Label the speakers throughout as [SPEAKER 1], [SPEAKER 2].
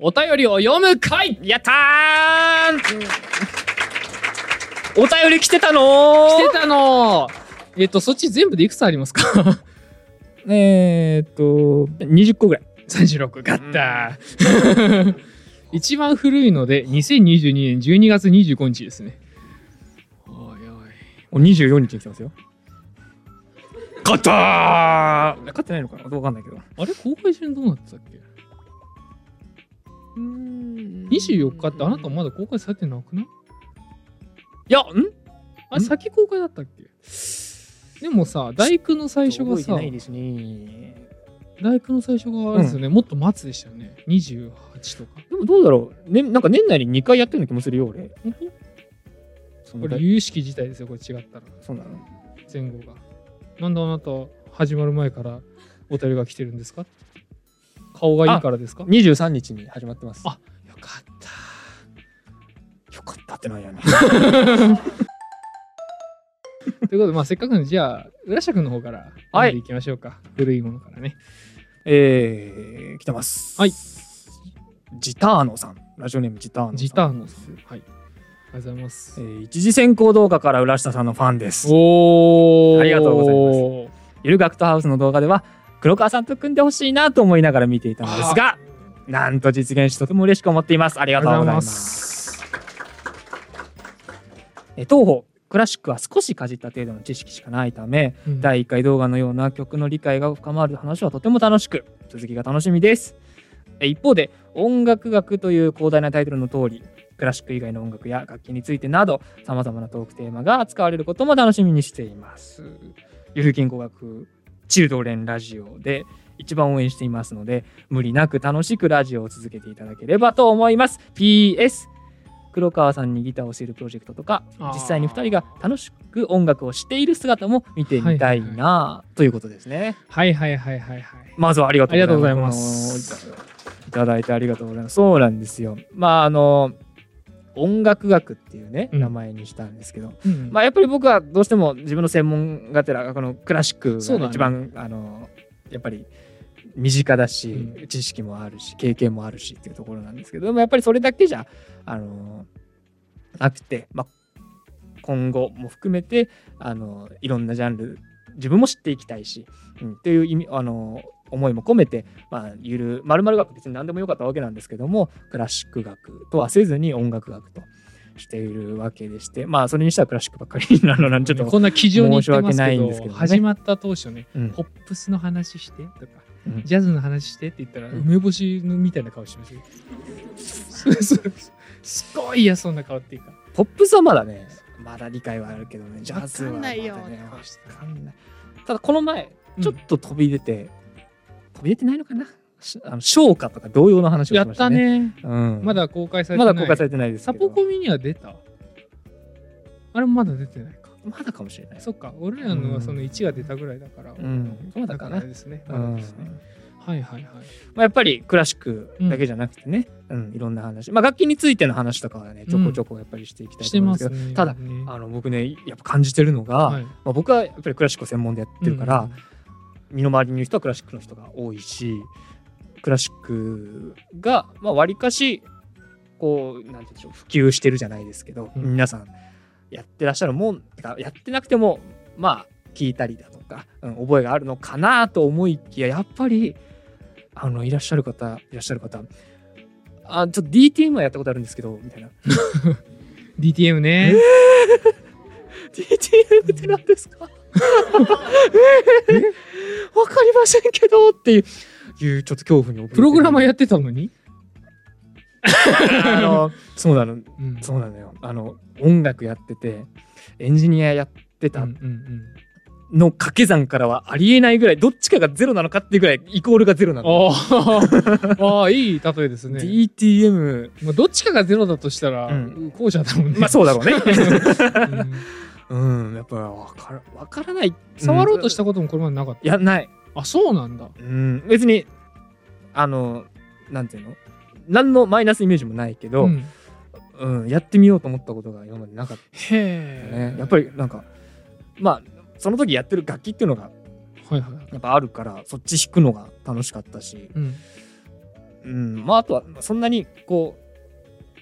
[SPEAKER 1] お便りを読む回
[SPEAKER 2] やったーお便り来てたの
[SPEAKER 1] 来てたのえっと、そっち全部でいくつありますか？
[SPEAKER 2] えーっと、20個ぐらい。
[SPEAKER 1] ?36。ガッター。一番古いので、2022年12月25日ですね。おいおい。
[SPEAKER 2] お24日に来てますよ。勝ったー勝ってないのかな？わかんないけど。
[SPEAKER 1] あれ公開順どうなってたっけ？?24 日ってあなたまだ公開されてなくない？
[SPEAKER 2] いや、ん？
[SPEAKER 1] あれ
[SPEAKER 2] ん？
[SPEAKER 1] 先公開だったっけ？でもさ、大工の最初がさ
[SPEAKER 2] ね。
[SPEAKER 1] 大工の最初があれですよね、もっと末でしたよね。28とか。
[SPEAKER 2] でもどうだろう、ね、なんか年内に2回やってるような気もするよ、俺。
[SPEAKER 1] これ、有識自体ですよ、これ違ったら。
[SPEAKER 2] そうなの
[SPEAKER 1] 前後が。なんであなた、始まる前からお便りが来てるんですか？顔がいいからですか？よ
[SPEAKER 2] ?23 日に始まってます。
[SPEAKER 1] あかった。
[SPEAKER 2] よかったってなんやね。
[SPEAKER 1] ということで、まあ、せっかくなんで、じゃあ、浦下君の方から
[SPEAKER 2] はい
[SPEAKER 1] 読んでいきましょうか。古いものからね。
[SPEAKER 2] えー、来てます。
[SPEAKER 1] はい。
[SPEAKER 2] ジターノさん。ラジオネームジターノさん。
[SPEAKER 1] ジターノさん。はい。ありがとうございます
[SPEAKER 2] え。ー一次選考動画から浦下さんのファンです。
[SPEAKER 1] おー。
[SPEAKER 2] ありがとうございゆるガクトハウスの動画では黒川さんと組んでほしいなと思いながら見ていたのですがなんと実現しとても嬉しく思っています。あり
[SPEAKER 1] あ
[SPEAKER 2] がとうございます。え当方クラシックは少しかじった程度の知識しかないため
[SPEAKER 1] うん。
[SPEAKER 2] 第1回動画のような曲の理解が深まる話はとても楽しく続きが楽しみです。え一方で音楽学という広大なタイトルの通りクラシック以外の音楽や楽器についてなどさまざまなトークテーマが扱われることも楽しみにしています。ゆる言語学チルドレンラジオで一番応援していますので無理なく楽しくラジオを続けていただければと思います。PS 黒川さんにギターを教えるプロジェクトとか実際に2人が楽しく音楽をしている姿も見てみたい
[SPEAKER 1] はい
[SPEAKER 2] なということですね。
[SPEAKER 1] はいはいはいはいはい。
[SPEAKER 2] まずはありがとう
[SPEAKER 1] ございます。
[SPEAKER 2] す。いただいてありがとうございます。そうなんですよ。まああの音楽学っていうね、
[SPEAKER 1] うん。
[SPEAKER 2] 名前にしたんですけど。
[SPEAKER 1] うん
[SPEAKER 2] まあやっぱり僕はどうしても自分の専門がてらこのクラシックが一番、あのやっぱり身近だし、
[SPEAKER 1] う
[SPEAKER 2] 知識もあるし経験もあるしっていうところなんですけどでもやっぱりそれだけじゃあのなくて、まあ、今後も含めてあのいろんなジャンル自分も知っていきたいし、うん、っていう意味あの思いも込めて、まあ、ゆるまる学別に何でもよかったわけなんですけどもクラシック学とはせずに音楽学としているわけでしてまあそれにしてはクラシックばっかりなのなんちょっと、
[SPEAKER 1] こんな基準に
[SPEAKER 2] 申し訳ないんですけどね
[SPEAKER 1] 始まった当初ね、
[SPEAKER 2] うん
[SPEAKER 1] ポップスの話してとか、
[SPEAKER 2] うん
[SPEAKER 1] ジャズの話してって言ったら、
[SPEAKER 2] うん
[SPEAKER 1] 梅干しのみたいな顔してますよ。すごい嫌そうな顔っていうか。
[SPEAKER 2] ポップスはまだねまだ理解はあるけどねジャズはまだね
[SPEAKER 1] わかんないよ
[SPEAKER 2] わかんないただこの前ちょっと飛び出て、飛び出てないのかな？しあの昇華とか同様の話を
[SPEAKER 1] やった
[SPEAKER 2] しましたね。
[SPEAKER 1] ね。
[SPEAKER 2] うん、
[SPEAKER 1] まだ公開されて
[SPEAKER 2] ま
[SPEAKER 1] ない。
[SPEAKER 2] だ公開されてないです
[SPEAKER 1] サポコミには出た？あれもまだ出てないか。
[SPEAKER 2] まだかもしれない。
[SPEAKER 1] そっか、俺らのはその1が出たぐらいだから。
[SPEAKER 2] うん、まだかな。
[SPEAKER 1] ですね。ま
[SPEAKER 2] うん
[SPEAKER 1] だですね。はいはいはい。
[SPEAKER 2] まあ、やっぱりクラシックだけじゃなくてね、うんいろんな話、まあ、楽器についての話とかはねちょこちょこやっぱりしていきたいと思うんですけど、
[SPEAKER 1] ますね。
[SPEAKER 2] ただ
[SPEAKER 1] ね
[SPEAKER 2] あの僕ねやっぱ感じてるのが、
[SPEAKER 1] はい
[SPEAKER 2] まあ、僕はやっぱりクラシックを専門でやってるから、
[SPEAKER 1] うん
[SPEAKER 2] 身の回りにいる人はクラシックの人が多いしクラシックがまあ割かしこうなんて言うんでしょう普及してるじゃないですけど、
[SPEAKER 1] うん。
[SPEAKER 2] 皆さんやってらっしゃるもんやってなくてもまあ聞いたりだとか、うん、覚えがあるのかなと思いきややっぱりあのいらっしゃる方いらっしゃる方あちょっと DTM はやったことあるんですけどみたいな。
[SPEAKER 1] DTM ね。
[SPEAKER 2] DTM って何ですか？えーわかりませんけどっていういうちょっと恐怖に怯えて
[SPEAKER 1] プログラマー
[SPEAKER 2] や
[SPEAKER 1] ってたのに
[SPEAKER 2] あのそうなの
[SPEAKER 1] うん
[SPEAKER 2] そうなのよあの音楽やっててエンジニアやってたの掛け算からはありえないぐらいどっちかがゼロなのかっていうぐらいイコールがゼロなの
[SPEAKER 1] ああ、いい例えですね。
[SPEAKER 2] DTM
[SPEAKER 1] まあ、どっちかがゼロだとしたら、
[SPEAKER 2] うん
[SPEAKER 1] 後者だもんね。
[SPEAKER 2] まあそうだろうね
[SPEAKER 1] うん
[SPEAKER 2] うんやっぱわからわからない
[SPEAKER 1] 触ろうとした
[SPEAKER 2] こ
[SPEAKER 1] こともこれまでなかった。
[SPEAKER 2] いやない
[SPEAKER 1] あ、そうなんだ。
[SPEAKER 2] うん別にあのなんていうの？何のマイナスイメージもないけど、
[SPEAKER 1] うん
[SPEAKER 2] うん、やってみようと思ったことが今までなかっ
[SPEAKER 1] へ
[SPEAKER 2] た
[SPEAKER 1] え
[SPEAKER 2] ね。やっぱりなんかまあその時やってる楽器っていうのが
[SPEAKER 1] はいはい。
[SPEAKER 2] やっぱあるからそっち弾くのが楽しかったし、
[SPEAKER 1] うん。
[SPEAKER 2] うんまああとはそんなにこう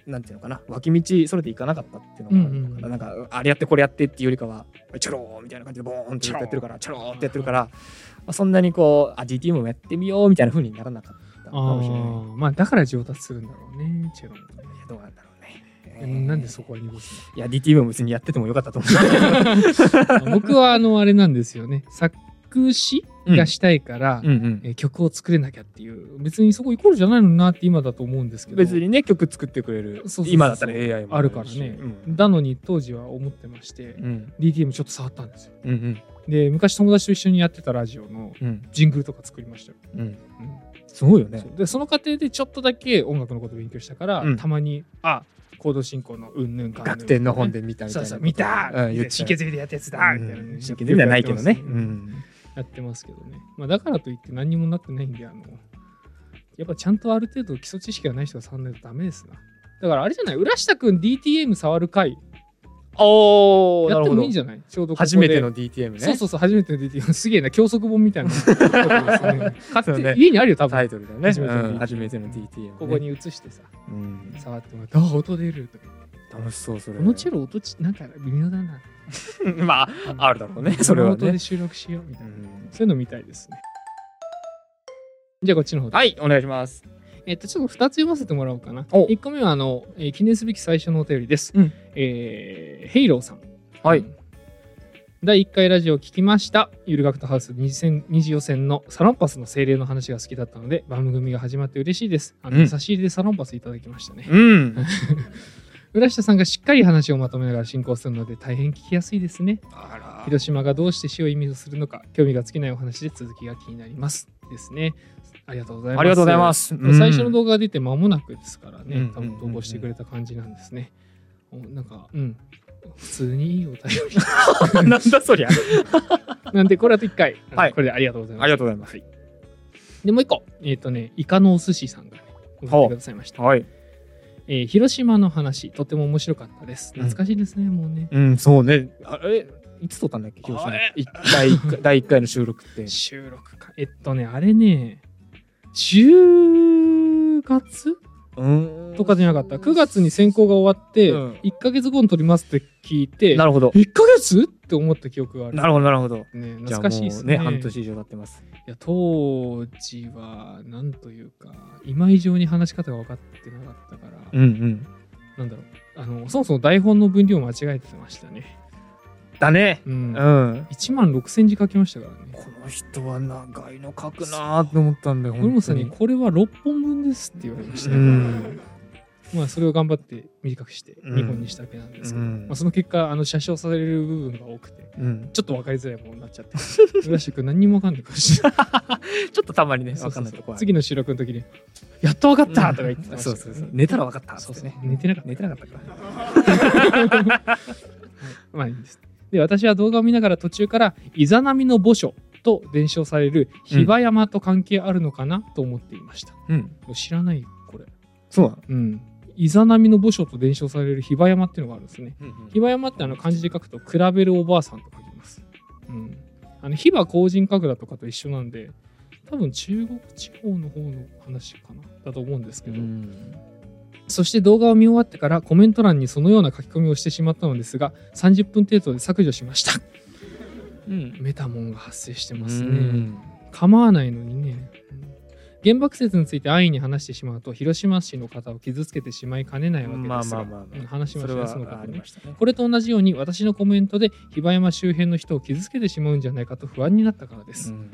[SPEAKER 2] なんていうのかな脇道それていかなかったっていうのがあるのかな,、
[SPEAKER 1] うん
[SPEAKER 2] かあれやってこれやってっていうよりかはチョローみたいな感じでボーンってやってるからチョローってやってるから、まあ、そんなにこうあ DTM もやってみようみたいな風にならなかったか
[SPEAKER 1] あ
[SPEAKER 2] もしれない。
[SPEAKER 1] ー。まあだから上達するんだろうねチェロもね。
[SPEAKER 2] いやどうなんだろう
[SPEAKER 1] なんでそこは濁す
[SPEAKER 2] いや DTM も別にやっててもよかったと思う。
[SPEAKER 1] の 僕はあのあれなんですよね。作詞がしたいから、
[SPEAKER 2] うん。うん
[SPEAKER 1] えー曲を作れなきゃっていう別にそこイコールじゃないのになって今だと思うんですけど。
[SPEAKER 2] 別にね曲作ってくれる。今だったら AI も
[SPEAKER 1] あるからね、
[SPEAKER 2] うん。
[SPEAKER 1] だのに当時は思ってまして、
[SPEAKER 2] うん。
[SPEAKER 1] DTM ちょっと触ったんですよ。
[SPEAKER 2] うんうん。
[SPEAKER 1] で昔友達と一緒にやってたラジオの
[SPEAKER 2] うん。
[SPEAKER 1] ジングルとか作りましたよ、
[SPEAKER 2] うん。
[SPEAKER 1] うん。
[SPEAKER 2] すごいよね。
[SPEAKER 1] でその過程でちょっとだけ音楽のことを勉強したから、
[SPEAKER 2] うん。
[SPEAKER 1] たまにあコード進行のうんぬんか
[SPEAKER 2] 楽天の本で見たみたいな
[SPEAKER 1] そうそう見た
[SPEAKER 2] うん
[SPEAKER 1] 神経済でやったやつだみたいなね
[SPEAKER 2] 真剣ではないけどね。うん
[SPEAKER 1] やってますけどね、まあ、だからといって何にもなってないんであのやっぱちゃんとある程度基礎知識がない人が触らないとダメですな。だからあれじゃない浦下くん DTM 触る回
[SPEAKER 2] おー
[SPEAKER 1] やってもいいん
[SPEAKER 2] ゃ
[SPEAKER 1] じゃない？ちょうど
[SPEAKER 2] 初めての DTM ね。
[SPEAKER 1] そうそうそう初めての DTM すげえな教則本みたいなね。
[SPEAKER 2] ね。
[SPEAKER 1] 家にあるよ多分。
[SPEAKER 2] タイトルだね。
[SPEAKER 1] 初めての DTM
[SPEAKER 2] うん初めての DTM ね。
[SPEAKER 1] ここに移してさ
[SPEAKER 2] うん。
[SPEAKER 1] 触ってもらってあ音出るとか。
[SPEAKER 2] 楽しそうそれ。
[SPEAKER 1] このチェロ音ちなんか微妙だな。
[SPEAKER 2] まああるだろうねそれはね。
[SPEAKER 1] 音で収録しようみたいな。
[SPEAKER 2] うん
[SPEAKER 1] そういうの見たいですねじゃあこっちの方で
[SPEAKER 2] はいお願いします
[SPEAKER 1] えっと、ちょっと2つ読ませてもらおうかな。
[SPEAKER 2] お
[SPEAKER 1] 1個目は、あの、えー記念すべき最初のお便りです。
[SPEAKER 2] うん
[SPEAKER 1] えーヘイローさん。
[SPEAKER 2] はい
[SPEAKER 1] うん第1回ラジオを聞きました。ゆる学徒ハウス二次二次予選のサロンパスの精霊の話が好きだったので、番組が始まって嬉しいです。あの、
[SPEAKER 2] うん
[SPEAKER 1] 差し入れでサロンパスいただきましたね。
[SPEAKER 2] うん
[SPEAKER 1] 浦下さんがしっかり話をまとめながら進行するので、大変聞きやすいですね。
[SPEAKER 2] あら
[SPEAKER 1] 広島がどうして死を意味するのか、興味が尽きないお話で続きが気になります。ですね。ありがとうございます。
[SPEAKER 2] ありがとうございますうん
[SPEAKER 1] 最初の動画が出て間もなくですからね、
[SPEAKER 2] うん
[SPEAKER 1] 多分投稿してくれた感じなんですね。おなんか、うん。普通に？いいお便り。
[SPEAKER 2] なんだそりゃ
[SPEAKER 1] なんで、これあと1回。
[SPEAKER 2] はい
[SPEAKER 1] これでありがとうございます。
[SPEAKER 2] ありがとうございます
[SPEAKER 1] で、もう1個。えっ、とね、イカのお寿司さんがね、送ってくださいました。
[SPEAKER 2] はい
[SPEAKER 1] えー広島の話、とても面白かったです。
[SPEAKER 2] うん
[SPEAKER 1] 懐かしいですね、もうね。
[SPEAKER 2] うんそうねあれいつ撮ったんだっけ？広島
[SPEAKER 1] あれ
[SPEAKER 2] い第一回第一回の収録って。
[SPEAKER 1] 収録か。えっとね、あれね、10月？
[SPEAKER 2] うん。
[SPEAKER 1] とかじゃなかった？9月に選考が終わって、
[SPEAKER 2] うん。
[SPEAKER 1] 1ヶ月後に撮りますって聞いて、
[SPEAKER 2] なるほど。
[SPEAKER 1] 1ヶ月？って思った記憶がある。
[SPEAKER 2] なるほどなるほど。
[SPEAKER 1] ね、懐かしいですね。
[SPEAKER 2] もう半年以上経ってます。
[SPEAKER 1] いや当時は、なんというか、今以上に話し方が分かってなかったから、
[SPEAKER 2] うんうん。
[SPEAKER 1] なんだろう。あの、そもそも台本の分量間違えてましたね。
[SPEAKER 2] だね。
[SPEAKER 1] うん。
[SPEAKER 2] うん。
[SPEAKER 1] 1万6000字書きましたからね。
[SPEAKER 2] この人は長いの書くなーって思ったんだよ
[SPEAKER 1] 森本さんに、
[SPEAKER 2] 本
[SPEAKER 1] これは6本分ですって言われました
[SPEAKER 2] 当に
[SPEAKER 1] よ。
[SPEAKER 2] うん。
[SPEAKER 1] まあ、それを頑張って短くして
[SPEAKER 2] うん。
[SPEAKER 1] 2本にしたわけなんですけど、
[SPEAKER 2] うん。
[SPEAKER 1] まあ、その結果、あの、写真される部分が多くて、
[SPEAKER 2] うん。
[SPEAKER 1] ちょっと分かりづらいものになっちゃって、浦下君何にも分かんないかもしれない。
[SPEAKER 2] ちょっとたまにね分かんないとこ
[SPEAKER 1] 次の収録の時に、やっと分かった!とか言ってた
[SPEAKER 2] そうそうそう寝たら分かった
[SPEAKER 1] そうそう
[SPEAKER 2] ってね。
[SPEAKER 1] 寝てなかった。
[SPEAKER 2] 寝てなかったか。ら
[SPEAKER 1] まあいいです。で、私は動画を見ながら途中から、イザナミの墓所と伝承される比婆山と関係あるのかなと思っていました。
[SPEAKER 2] うん
[SPEAKER 1] 知らないよ、これ。
[SPEAKER 2] そうなの？
[SPEAKER 1] うん。イザナミの墓所と伝承される比婆山っていうのがあるんですね。
[SPEAKER 2] うん
[SPEAKER 1] 比婆山ってあの漢字で書くと、比べるおばあさんと書きます。うん。あの、比婆荒神神楽とかと一緒なんで、多分中国地方の方の話かなだと思うんですけど、そして動画を見終わってからコメント欄にそのような書き込みをしてしまったのですが、30分程度で削除しました。
[SPEAKER 2] うん
[SPEAKER 1] メタモンが発生してま
[SPEAKER 2] ます
[SPEAKER 1] ね。構わないのにね。うん原爆説について安易に話してしまうと、広島市の方を傷つけてしまいかねないわけですが、話しましたね、
[SPEAKER 2] そ
[SPEAKER 1] の方これと同じように、私のコメントで比婆山周辺の人を傷つけてしまうんじゃないかと不安になったからです。
[SPEAKER 2] うん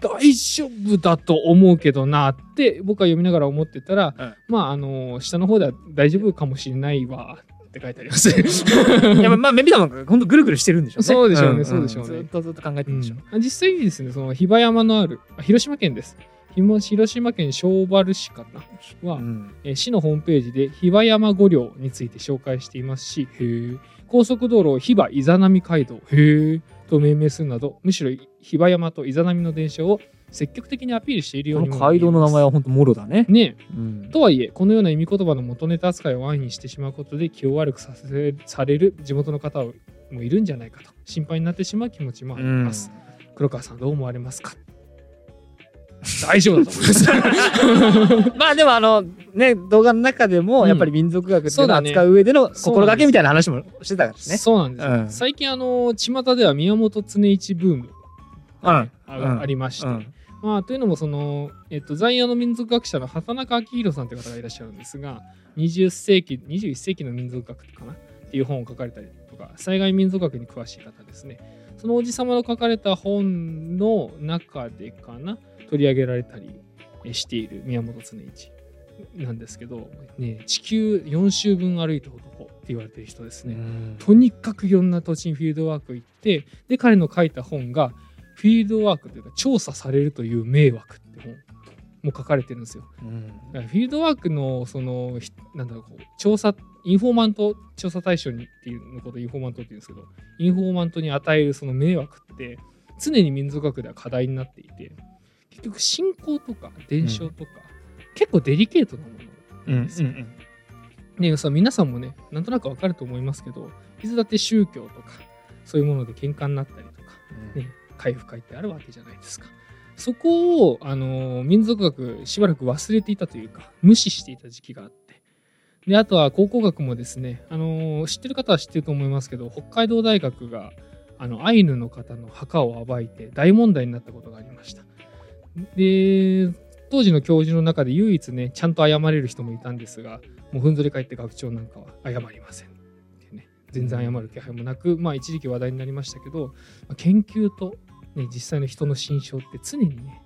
[SPEAKER 1] 大丈夫だと思うけどなって僕は読みながら思ってたら、
[SPEAKER 2] うん。
[SPEAKER 1] まああの下の方では大丈夫かもしれないわって書いてあります。
[SPEAKER 2] いやまあメビタも本当ぐるぐるしてるんでしょうね。
[SPEAKER 1] そうでしょうね
[SPEAKER 2] ん。
[SPEAKER 1] そうでしょうね。
[SPEAKER 2] ずっとずっと考えて
[SPEAKER 1] うん
[SPEAKER 2] るんでしょう。
[SPEAKER 1] 実際にですねその比婆山のあるあ広島県です。ひも広島県小原市かな？は、
[SPEAKER 2] うん。
[SPEAKER 1] えー市のホームページで比婆山御陵について紹介していますし、高速道路を比婆イザナミ街道へーと命名するなど、むしろ比婆山とイザナミの伝承を積極的にアピールしているよう
[SPEAKER 2] こ
[SPEAKER 1] にも
[SPEAKER 2] の街道の名前は本当もろだね。
[SPEAKER 1] ね。
[SPEAKER 2] うん。
[SPEAKER 1] とはいえ、このような意味言葉の元ネタ扱いを安易にしてしまうことで気を悪くさせされる地元の方もいるんじゃないかと心配になってしまう気持ちもあります。黒川さんどう思われますか？大丈夫だと思います。
[SPEAKER 2] まあでもあのね動画の中でも
[SPEAKER 1] うん
[SPEAKER 2] やっぱり民族学っていうのを扱う上での心がけみたいな話もしてたからね。
[SPEAKER 1] そうなんです。よ、
[SPEAKER 2] うん
[SPEAKER 1] 最近あの巷では宮本常一ブーム。
[SPEAKER 2] うん
[SPEAKER 1] あ,、りまして、
[SPEAKER 2] うん。
[SPEAKER 1] まあ、というのもその、えっと、在野の民族学者の畑中明宏さんという方がいらっしゃるんですが20世紀21世紀の民族学かな？っていう本を書かれたりとか災害民族学に詳しい方ですね。そのおじさまの書かれた本の中でかな？取り上げられたりえしている宮本常一なんですけど、ね、地球4周分歩いた男って言われてる人ですね、とにかくいろんな土地にフィールドワーク行ってで彼の書いた本がフィールドワークというか調査されるという迷惑って本も書かれてるんですよ。
[SPEAKER 2] うん
[SPEAKER 1] だからフィールドワークのそのひなんだろうこう調査インフォーマント調査対象にっていうのことをインフォーマントって言うんですけどインフォーマントに与えるその迷惑って常に民族学では課題になっていて結局信仰とか伝承とか、結構デリケートなもの
[SPEAKER 2] うん
[SPEAKER 1] なんですよ。ね、さ皆さんもねなんとなくわかると思いますけどいつだって宗教とかそういうもので喧嘩になったりとかね回復会ってあるわけじゃないですか。そこを、あの民族学しばらく忘れていたというか無視していた時期があって。であとは考古学もですね、あの知ってる方は知ってると思いますけど北海道大学があのアイヌの方の墓を暴いて大問題になったことがありました。で当時の教授の中で唯一ねちゃんと謝れる人もいたんですがもうふんぞり返って学長なんかは謝りません。ね全然謝る気配もなく、まあ一時期話題になりましたけど、まあ研究と、ね、実際の人の心象って常にね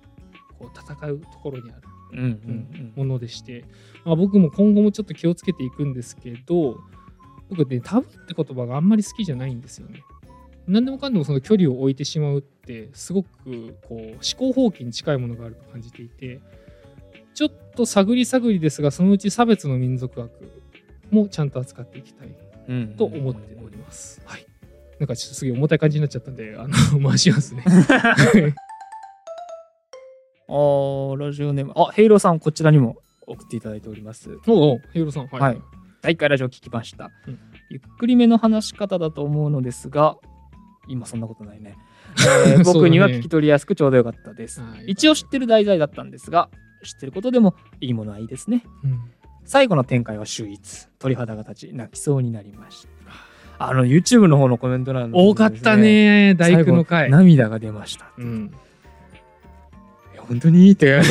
[SPEAKER 1] こう戦うところにある
[SPEAKER 2] うんうん
[SPEAKER 1] ものでして、まあ、僕も今後もちょっと気をつけていくんですけど僕ねタブーって言葉があんまり好きじゃないんですよね。何でもかんでもその距離を置いてしまうってすごくこう思考放棄に近いものがあると感じていてちょっと探り探りですがそのうち差別の民族学もちゃんと扱っていきたい
[SPEAKER 2] うんうん
[SPEAKER 1] と思っております。はい。なんかちょっとすげえ重たい感じになっちゃったんで、あの、回しますね。
[SPEAKER 2] あーラジオネーム。あヘイローさんこちらにも送っていただいております。
[SPEAKER 1] おうおう、ヘイロさん。はい。
[SPEAKER 2] はい。第1回ラジオ聞きました、
[SPEAKER 1] うん。
[SPEAKER 2] ゆっくりめの話し方だと思うのですが今そんなことないね、え 僕には聞き取りやすくちょうどよかったです、
[SPEAKER 1] はい。
[SPEAKER 2] 一応知ってる題材だったんですが知ってることでもいいものはいいですね。
[SPEAKER 1] うん。
[SPEAKER 2] 最後の展開は秀逸。鳥肌が立ち泣きそうになりましたあの YouTube の方のコメント欄の方
[SPEAKER 1] 多かったね、大工の回。
[SPEAKER 2] 涙が出ました
[SPEAKER 1] うん。
[SPEAKER 2] 本当にって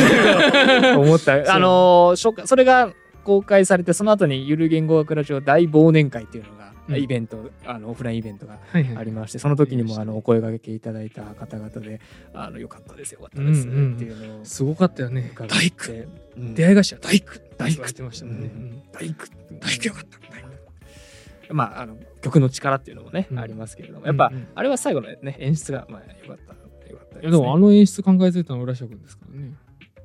[SPEAKER 2] 思った あのーそれが公開されてその後にゆる言語学ラジオ大忘年会っていうのが、
[SPEAKER 1] うん
[SPEAKER 2] イベントあのオフラインイベントが
[SPEAKER 1] はいはい。
[SPEAKER 2] ありましてその時にもあのお声掛けいただいた方々であのよかったですよかったですっていうのを
[SPEAKER 1] すごかったよね。大工。
[SPEAKER 2] て、うん
[SPEAKER 1] 出会い頭、大工。
[SPEAKER 2] 大工
[SPEAKER 1] 言われてましたもんね。うん
[SPEAKER 2] 大工
[SPEAKER 1] 大工よかった。大工
[SPEAKER 2] まああの曲の力っていうのもね、
[SPEAKER 1] うん。
[SPEAKER 2] ありますけれども。やっぱ、
[SPEAKER 1] うんうん。
[SPEAKER 2] あれは最後のね演出がまあよかったよかったです、ね、
[SPEAKER 1] でもあの演出考えついたのは浦下君ですからね。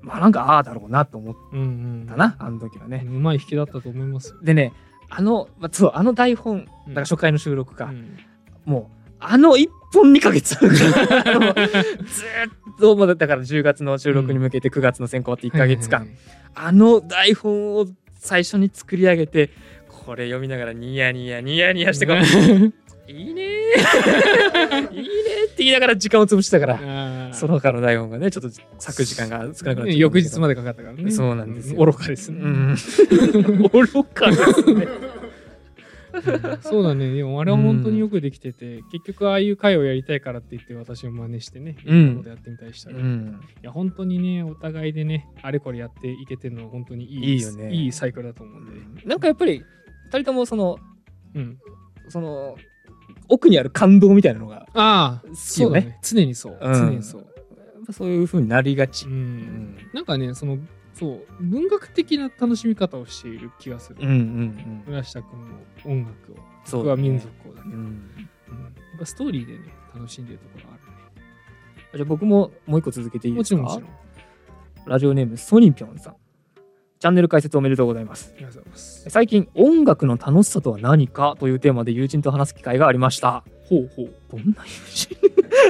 [SPEAKER 2] まあなんかああだろうなと思っ
[SPEAKER 1] うんうん。
[SPEAKER 2] たな、あの時はね、
[SPEAKER 1] うまい引きだったと思いますよ。
[SPEAKER 2] でねあの、まあ、そうあの台本だ
[SPEAKER 1] うん。
[SPEAKER 2] から初回の収録か、
[SPEAKER 1] うん。
[SPEAKER 2] もうあの1本2ヶ月。あるからあのずーっともうだから10月の収録に向けて9月の選考って1ヶ月間、あの台本を最初に作り上げてこれ読みながらニヤニヤニヤニヤしてこ
[SPEAKER 1] い
[SPEAKER 2] いいねー。いいねーって言いながら時間を潰してたからその他の台本がねちょっと咲く時間が少なくなっちゃったんだけど。
[SPEAKER 1] 翌日までかかったからね。
[SPEAKER 2] そうなんですよ。
[SPEAKER 1] 愚かですね。
[SPEAKER 2] うん。愚かですね。
[SPEAKER 1] そうだね。でもあれは本当によくできてて、結局ああいう会をやりたいからって言って私も真似してね、い
[SPEAKER 2] うん。
[SPEAKER 1] ろんなことやってみたりしたり。い
[SPEAKER 2] うん。
[SPEAKER 1] や、本当にね、お互いでね、あれこれやっていけてるのは本当にいい
[SPEAKER 2] いいよね。
[SPEAKER 1] いいサイクルだと思うんで。
[SPEAKER 2] なんかやっぱり二人ともその
[SPEAKER 1] うん。
[SPEAKER 2] その奥にある感動みたいなのが
[SPEAKER 1] ああ、
[SPEAKER 2] ね
[SPEAKER 1] そうだね。常にそう。
[SPEAKER 2] うん
[SPEAKER 1] 常にそう。
[SPEAKER 2] やっぱそういう風になりがち
[SPEAKER 1] う。
[SPEAKER 2] うんん
[SPEAKER 1] なんかね、その、そう、文学的な楽しみ方をしている気がする。
[SPEAKER 2] うんうん
[SPEAKER 1] 村下君も音楽を、僕は民族をだけど、
[SPEAKER 2] うん
[SPEAKER 1] うんやっぱストーリーでね、楽しんでるところがあるね。
[SPEAKER 2] じゃあ僕ももう一個続けていいですか？
[SPEAKER 1] もちろんもちろん。あ
[SPEAKER 2] ラジオネームソニピョンさんチャンネル開設おめでとうございます。
[SPEAKER 1] りがとうございます。
[SPEAKER 2] 最近音楽の楽しさとは何かというテーマで友人と話す機会がありました。
[SPEAKER 1] ほうほう。
[SPEAKER 2] どんな友人、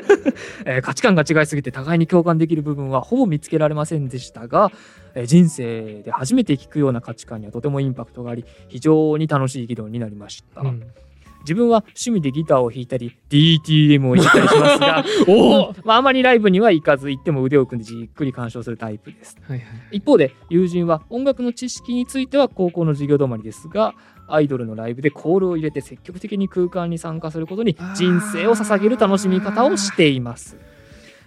[SPEAKER 2] えー価値観が違いすぎて互いに共感できる部分はほぼ見つけられませんでしたが、えー人生で初めて聞くような価値観にはとてもインパクトがあり非常に楽しい議論になりました、
[SPEAKER 1] うん
[SPEAKER 2] 自分は趣味でギターを弾いたり DTM を入れたりしますが
[SPEAKER 1] お
[SPEAKER 2] まあ、あまりライブには行かず行っても腕を組んでじっくり鑑賞するタイプです
[SPEAKER 1] はいはい
[SPEAKER 2] 一方で友人は音楽の知識については高校の授業止まりですがアイドルのライブでコールを入れて積極的に空間に参加することに人生を捧げる楽しみ方をしています。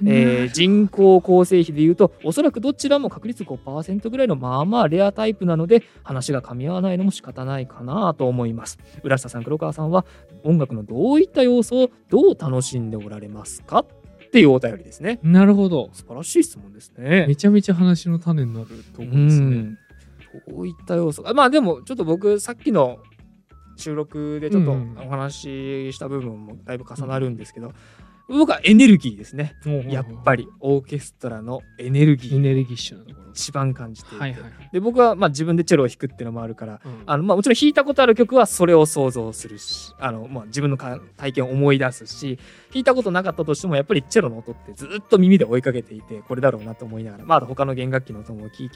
[SPEAKER 2] えー人口構成比でいうとおそらくどちらも確率5%ぐらいのまあまあレアタイプなので話が噛み合わないのも仕方ないかなと思います。浦下さん黒川さんは音楽のどういった要素をどう楽しんでおられますか？っていうお便りですね。
[SPEAKER 1] なるほど。
[SPEAKER 2] 素晴らしい質問ですね。
[SPEAKER 1] めちゃめちゃ話の種になると思うんですね。
[SPEAKER 2] うん。どういった要素がまあでもちょっと僕さっきの収録でちょっと
[SPEAKER 1] うん。
[SPEAKER 2] お話しした部分もだいぶ重なるんですけど、僕はエネルギーですね。やっぱりオーケストラのエネルギー。
[SPEAKER 1] エネルギッシュなところ。
[SPEAKER 2] 一番感じていて、
[SPEAKER 1] はいはいはい。
[SPEAKER 2] で僕はまあ自分でチェロを弾くっていうのもあるから
[SPEAKER 1] うん。
[SPEAKER 2] あのまあもちろん弾いたことある曲はそれを想像するしあのまあ自分のか体験を思い出すし弾いたことなかったとしてもやっぱりチェロの音ってずっと耳で追いかけていてこれだろうなと思いながらまあ他の弦楽器の音も聴い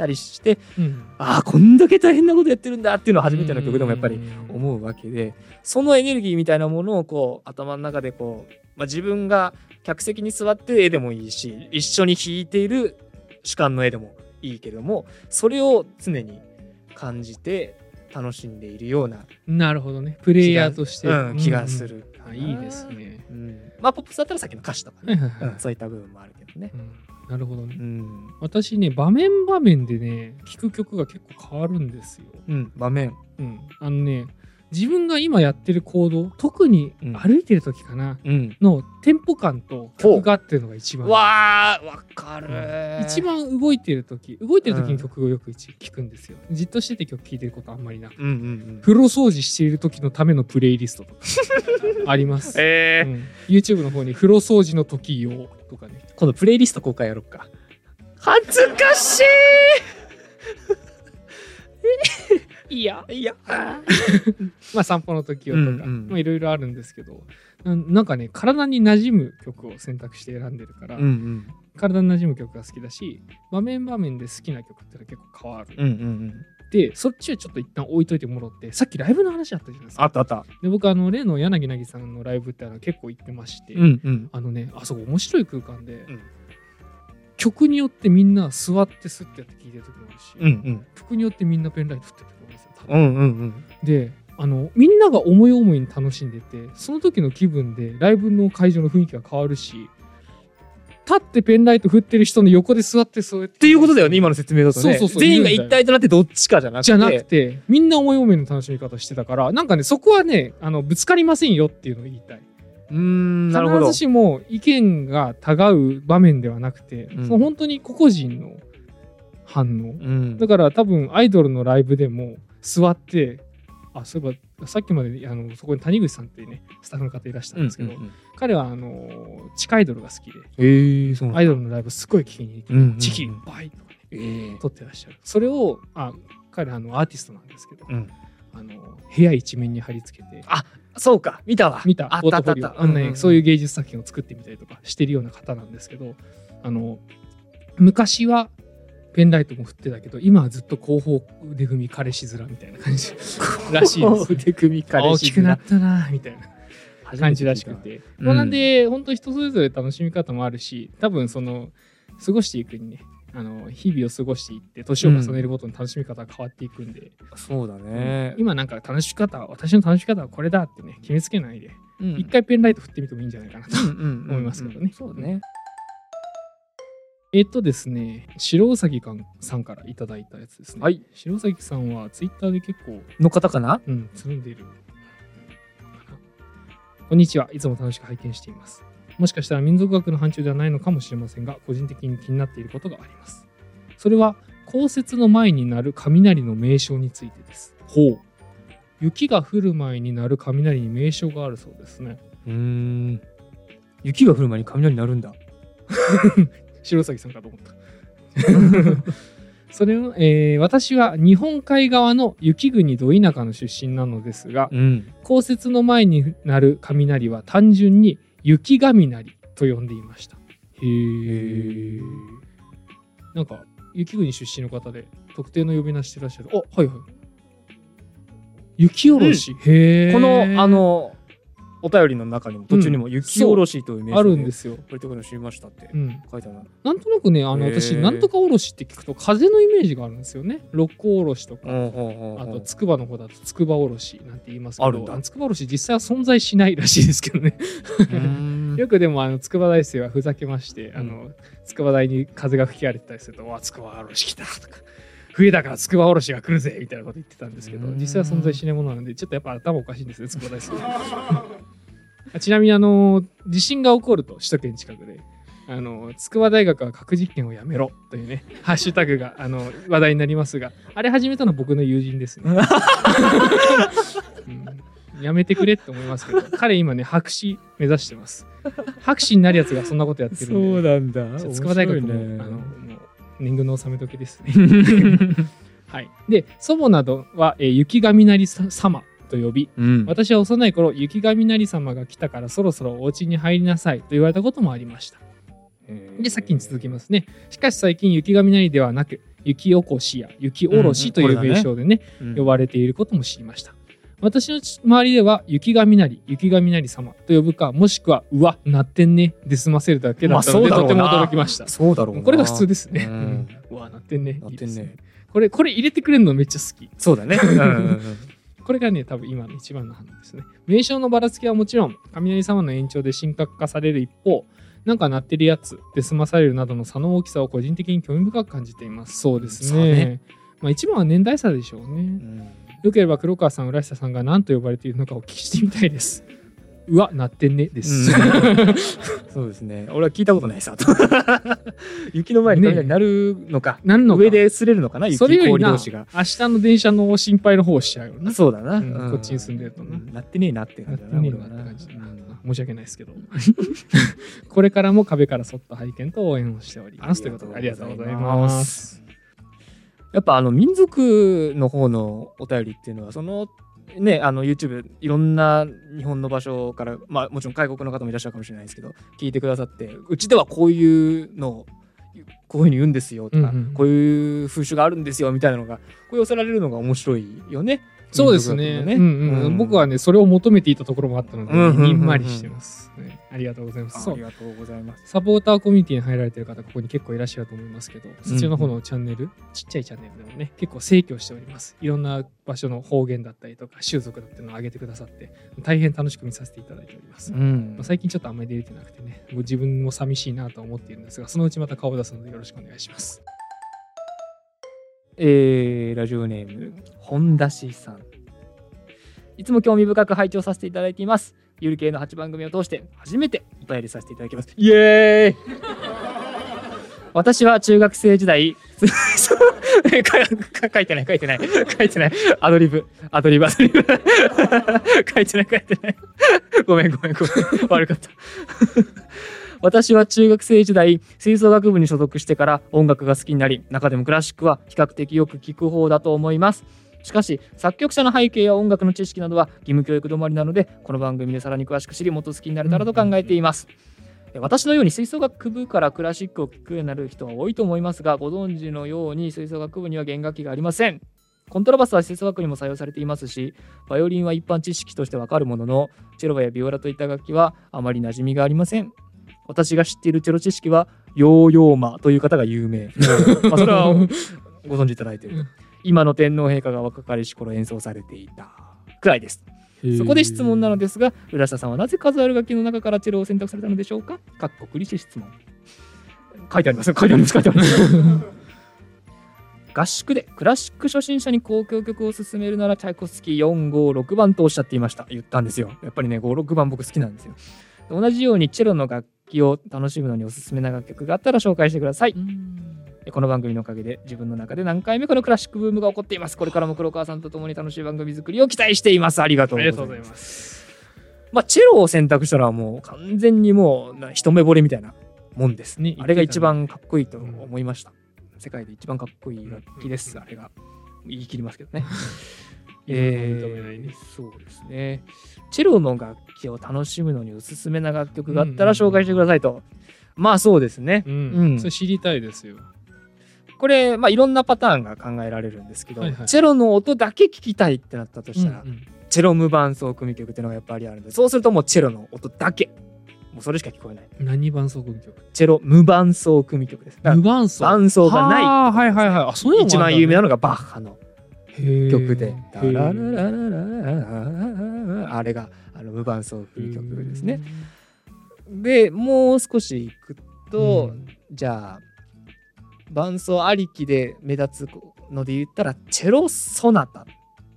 [SPEAKER 2] たりして
[SPEAKER 1] うん。
[SPEAKER 2] ああこんだけ大変なことやってるんだっていうのを初めての曲でもやっぱり
[SPEAKER 1] うん。
[SPEAKER 2] 思うわけでそのエネルギーみたいなものをこう頭の中でこう、まあ、自分が客席に座って絵でもいいし一緒に弾いている主観の絵でもいいけどもそれを常に感じて楽しんでいるような、
[SPEAKER 1] なるほどね。プレイヤーとして。
[SPEAKER 2] うん気がする
[SPEAKER 1] うんうんあいいですね。
[SPEAKER 2] うん。まあポップスだったらさっきの歌詞とかね、うんそういった部分もあるけどね。
[SPEAKER 1] うんなるほどね。
[SPEAKER 2] うん、
[SPEAKER 1] 私ね場面場面でね聴く曲が結構変わるんですよ。
[SPEAKER 2] うん、場面。
[SPEAKER 1] うん。あのね自分が今やってる行動特に
[SPEAKER 2] うん。
[SPEAKER 1] 歩いてる時かな、
[SPEAKER 2] うん、
[SPEAKER 1] のテンポ感と曲がってるのが一番。
[SPEAKER 2] わあわかる。
[SPEAKER 1] 一番動いてる時動いてる時に曲をよく聴くんですよ、じっとしてて曲聴いてることあんまりなく。て
[SPEAKER 2] うんうんうん。
[SPEAKER 1] 風呂掃除している時のためのプレイリストとか。あります、
[SPEAKER 2] えー。
[SPEAKER 1] うん。YouTube の方に風呂掃除の時用とかね
[SPEAKER 2] 今度プレイリスト公開やろうか。恥ずかしい いや。いいや。
[SPEAKER 1] まあ散歩の時用とか、
[SPEAKER 2] うんうん
[SPEAKER 1] まあいろいろあるんですけどななんかね体に馴染む曲を選択して選んでるから、
[SPEAKER 2] ん
[SPEAKER 1] 体に馴染む曲が好きだし場面場面で好きな曲ってのは結構変わる、
[SPEAKER 2] うんうんうん。
[SPEAKER 1] でそっちはちょっと一旦置いといてもらってさっきライブの話あったじゃないですか
[SPEAKER 2] あったあった。
[SPEAKER 1] で僕あの例の柳凪さんのライブってあの結構行ってまして、
[SPEAKER 2] んうん。
[SPEAKER 1] あのねあそこ面白い空間で、
[SPEAKER 2] うん
[SPEAKER 1] 曲によってみんな座ってスッてやって聴いてる時もあるし、
[SPEAKER 2] うんうん。
[SPEAKER 1] 曲によってみんなペンライト振ってる時もあるんですよ多分
[SPEAKER 2] うんうんうん。
[SPEAKER 1] であのみんなが思い思いに楽しんでてその時の気分でライブの会場の雰囲気が変わるし立ってペンライト振ってる人の横で座ってそうやって
[SPEAKER 2] っていうことだよね、今の説明だとね。
[SPEAKER 1] そうそうそう
[SPEAKER 2] 全員が一体となってどっちかじゃなくて。
[SPEAKER 1] じゃなくてみんな思い思いの楽しみ方してたからなんかねそこはねあのぶつかりませんよっていうのを言いたい。
[SPEAKER 2] うーん、なるほど
[SPEAKER 1] 必ず。しも意見がたがう場面ではなくて、
[SPEAKER 2] うん
[SPEAKER 1] その本当に個々人の反応
[SPEAKER 2] うん
[SPEAKER 1] だから多分アイドルのライブでも座ってあそういえばさっきまであのそこに谷口さんっていうねスタッフの方いらっしゃったんですけど、
[SPEAKER 2] うんうんうん。
[SPEAKER 1] 彼はあの地下アイドルが好きで
[SPEAKER 2] えー、そう
[SPEAKER 1] アイドルのライブすごい聞きに行って、
[SPEAKER 2] うんうんうん。
[SPEAKER 1] チキンバイとかね
[SPEAKER 2] えー。
[SPEAKER 1] 撮ってらっしゃる。それをあ彼あのアーティストなんですけど、
[SPEAKER 2] うん。
[SPEAKER 1] あの部屋一面に貼り付けて
[SPEAKER 2] そうか、見たわ。
[SPEAKER 1] 見た
[SPEAKER 2] あったあ
[SPEAKER 1] のねそういうう芸術作品を作ってみたりとかしてるような方なんですけどあの昔はペンライトも振ってたけど今はずっと後方腕組み彼氏面みたいな感じ。らしいです、ね、
[SPEAKER 2] 腕組み彼氏
[SPEAKER 1] 大きくなったなみたいな。感じらしく
[SPEAKER 2] て。
[SPEAKER 1] て、
[SPEAKER 2] うん。
[SPEAKER 1] まあなんで本当人それぞれ楽しみ方もあるし多分その過ごしていくにねあの日々を過ごしていって年を重ねるごとに楽しみ方が変わっていくんで、
[SPEAKER 2] そうだね。
[SPEAKER 1] 今なんか楽しみ方私の楽しみ方はこれだってね決めつけないで
[SPEAKER 2] うん。
[SPEAKER 1] 一、回ペンライト振ってみてもいいんじゃないかなと
[SPEAKER 2] うんうんうん
[SPEAKER 1] 思いますけどね。
[SPEAKER 2] そうね。
[SPEAKER 1] えっとですね、白うさぎさんからいただいたやつですね。
[SPEAKER 2] はい。
[SPEAKER 1] 白うさぎさんはツイッターで結構、
[SPEAKER 2] の方かな？
[SPEAKER 1] うん、つるんでいる。こんにちは。いつも楽しく拝見しています。もしかしたら民族学の範疇ではないのかもしれませんが、個人的に気になっていることがあります。それは、降雪の前になる雷の名称についてです。ほう。雪が降る前になる雷に名称があるそうですね。
[SPEAKER 2] うーん。雪が降る前に雷鳴るんだ。
[SPEAKER 1] 白崎さんかと思った。それを、えー私は日本海側の雪国ど田舎の出身なのですが、
[SPEAKER 2] うん。
[SPEAKER 1] 降雪の前になる雷は単純に雪雷と呼んでいました。へえ。なんか雪国出身の方で特定の呼び名してらっしゃる。あはいはい。雪下ろし、へえ
[SPEAKER 2] このあのお便りの中にも途中にも雪下ろしという名
[SPEAKER 1] あるんですすよ、
[SPEAKER 2] こういうところを知りましたって
[SPEAKER 1] うん、
[SPEAKER 2] 書いてある
[SPEAKER 1] な。んとなくねあの私なんとかおろしって聞くと風のイメージがあるんですよね。六甲おろしとか。あと筑波の方だと筑波おろしなんて言いますけど
[SPEAKER 2] あるんだ。
[SPEAKER 1] の筑波おろし実際は存在しないらしいですけどね。よくでもあの筑波大生はふざけまして、
[SPEAKER 2] ん。
[SPEAKER 1] あの筑波大に風が吹き荒れてたりすると「わあ筑波おろし来た」とか「冬だから筑波おろしが来るぜ」みたいなこと言ってたんですけど
[SPEAKER 2] うん。
[SPEAKER 1] 実際は存在しないものなのでちょっとやっぱ頭おかしいんですね筑波大生あ ちなみにあの地震が起こると首都圏近くで。あの筑波大学は核実験をやめろというね ハッシュタグがあの話題になりますがあれ始めたのは僕の友人ですね、うん。やめてくれって思いますけど彼今ね博士目指してます。博士になるやつがそんなことやってるんで
[SPEAKER 2] なんだ。
[SPEAKER 1] 筑波大学も,、
[SPEAKER 2] ね。
[SPEAKER 1] あのもう年貢の納め時ですね。はい、で祖母などは、えー雪雷様と呼び
[SPEAKER 2] うん
[SPEAKER 1] 私は幼い頃雪雷様が来たからそろそろお家に入りなさいと言われたこともありました。でさっきに続きますね。しかし最近雪雷ではなく雪起こしや雪下ろしという名称でね,、
[SPEAKER 2] うん
[SPEAKER 1] 呼ばれていることも知りました。私の周りでは雪雷、雪雷様と呼ぶか、もしくは、うわ、なってんねで済ませるだけだったので、
[SPEAKER 2] まあ
[SPEAKER 1] とても驚きました。
[SPEAKER 2] そうだろうな
[SPEAKER 1] これが普通ですね。
[SPEAKER 2] う
[SPEAKER 1] うんんうわ、なってんね。
[SPEAKER 2] なってんね
[SPEAKER 1] いいですこれ、これ入れてくれるのめっちゃ好き。
[SPEAKER 2] そうだねうんうんうん
[SPEAKER 1] これがね、多分今の一番の反応ですね。名称のばらつきはもちろん、雷様の延長で神格化される一方、なんか鳴ってるやつで済まされるなどの差の大きさを個人的に興味深く感じています。そうですね。
[SPEAKER 2] ね
[SPEAKER 1] まあ一番は年代差でしょうね。
[SPEAKER 2] うん
[SPEAKER 1] よければ黒川さん、浦下さんが何と呼ばれているのかお聞きしてみたいです。うわ、鳴ってんねです。
[SPEAKER 2] そうですね。俺は聞いたことないさ。と 雪の前に雷になるのか。
[SPEAKER 1] 何のか。
[SPEAKER 2] 上で擦れるのかな雪氷同士が。
[SPEAKER 1] 日の電車の心配の方をしちゃうよな。
[SPEAKER 2] そうだな、
[SPEAKER 1] うんこっちに住んでるとな
[SPEAKER 2] なってねえなって
[SPEAKER 1] な
[SPEAKER 2] 感じだな
[SPEAKER 1] ってねえなって感じだな。申し訳ないですけど。これからも壁からそっと拝見と応援をしております。ということで、ありがとうございます。
[SPEAKER 2] やっぱあの民族の方のお便りっていうのはそのねあの YouTube いろんな日本の場所からまあもちろん外国の方もいらっしゃるかもしれないですけど聞いてくださってうちではこういうのをこういうふうに言うんですよとか、
[SPEAKER 1] うんうん
[SPEAKER 2] こういう風習があるんですよみたいなのがこう寄せられるのが面白いよね。
[SPEAKER 1] そうですね。
[SPEAKER 2] 民族
[SPEAKER 1] うんうん
[SPEAKER 2] うん
[SPEAKER 1] 僕はね、それを求めていたところもあったので、
[SPEAKER 2] うんうんうんうん
[SPEAKER 1] にんまりしてます、ねありがとうございます。
[SPEAKER 2] あり。がとうございます。
[SPEAKER 1] サポーターコミュニティに入られてる方、ここに結構いらっしゃると思いますけど、そちらの方のチャンネル、ちっちゃいチャンネルでもね、結構盛況しております。いろんな場所の方言だったりとか、習俗だったりのを上げてくださって、大変楽しく見させていただいております。
[SPEAKER 2] うん
[SPEAKER 1] まあ、最近ちょっとあんまり出れてなくてね、もう自分も寂しいなとは思っているんですが、そのうちまた顔を出すのでよろしくお願いします。
[SPEAKER 2] えーラジオネーム本田氏さん。いつも興味深く拝聴させていただいています。ゆる系の8番組を通して初めてお便りさせていただきます。イエーイ。私は中学生時代 書いてない書いてない。書いてない。アドリブアドリブ。アドリブ。書いてない書いてない。ごめんごめんごめん。悪かった私は中学生時代吹奏楽部に所属してから音楽が好きになり中でもクラシックは比較的よく聴く方だと思います。しかし作曲者の背景や音楽の知識などは義務教育止まりなのでこの番組でさらに詳しく知りもっと好きになれたらと考えています、私のように吹奏楽部からクラシックを聴くようになる人は多いと思いますがご存知のように吹奏楽部には弦楽器がありません。コントラバスは吹奏楽にも採用されていますしバイオリンは一般知識としてわかるもののチェロバやビオラといった楽器はあまり馴染みがありません私が知っているチェロ知識はヨーヨーマという方が有名。まあそれはご存知いただいている。今の天皇陛下が若かりし頃演奏されていたくらいです。そこで質問なのですが浦下さんはなぜ数ある楽器の中からチェロを選択されたのでしょうか？かっこ栗し質問。書いてあります。書いてあります。書いてあります。合宿でクラシック初心者に交響曲を勧めるならチャイコフスキー456番とおっしゃっていました。言ったんですよ。やっぱりね56番僕好きなんですよ。同じようにチェロの楽器を楽しむのにおすすめな楽曲があったら紹介してくださいこの番組のおかげで自分の中で何回目このクラシックブームが起こっていますこれからも黒川さんと共に楽しい番組作りを期待していますありがとう
[SPEAKER 1] あ
[SPEAKER 2] ございます
[SPEAKER 1] ま
[SPEAKER 2] あ、チェロを選択したらもう完全にもうな一目惚れみたいなもんですね。
[SPEAKER 1] ね
[SPEAKER 2] あれが一番かっこいいと思いました。世界で一番かっこいい楽器です、
[SPEAKER 1] うん
[SPEAKER 2] あれが。言い切りますけどね。
[SPEAKER 1] え認めないね。
[SPEAKER 2] そうですね。チェロの楽器を楽しむのにおすすめな楽曲があったら紹介してくださいと。まあそうですね。
[SPEAKER 1] うん、
[SPEAKER 2] うん。
[SPEAKER 1] それ知りたいですよ。
[SPEAKER 2] これ、まあ、いろんなパターンが考えられるんですけど、
[SPEAKER 1] はいはい。
[SPEAKER 2] チェロの音だけ聞きたいってなったとしたら、
[SPEAKER 1] うんうん。
[SPEAKER 2] チェロ無伴奏組曲っていうのがやっぱりあるんでそうするともうチェロの音だけ。もうそれしか聞こえない。
[SPEAKER 1] 何伴奏組曲？
[SPEAKER 2] チェロ無伴奏組曲です。
[SPEAKER 1] 無伴奏？
[SPEAKER 2] 伴奏がない。
[SPEAKER 1] あーはいはいはい。あそういうのね。
[SPEAKER 2] 一番有名なのがバッハの曲で「
[SPEAKER 1] へー
[SPEAKER 2] ダララララララあれがあの無伴奏組曲ですね。でもう少しいくと、
[SPEAKER 1] うん
[SPEAKER 2] じゃあ伴奏ありきで目立つので言ったらチェロソナタ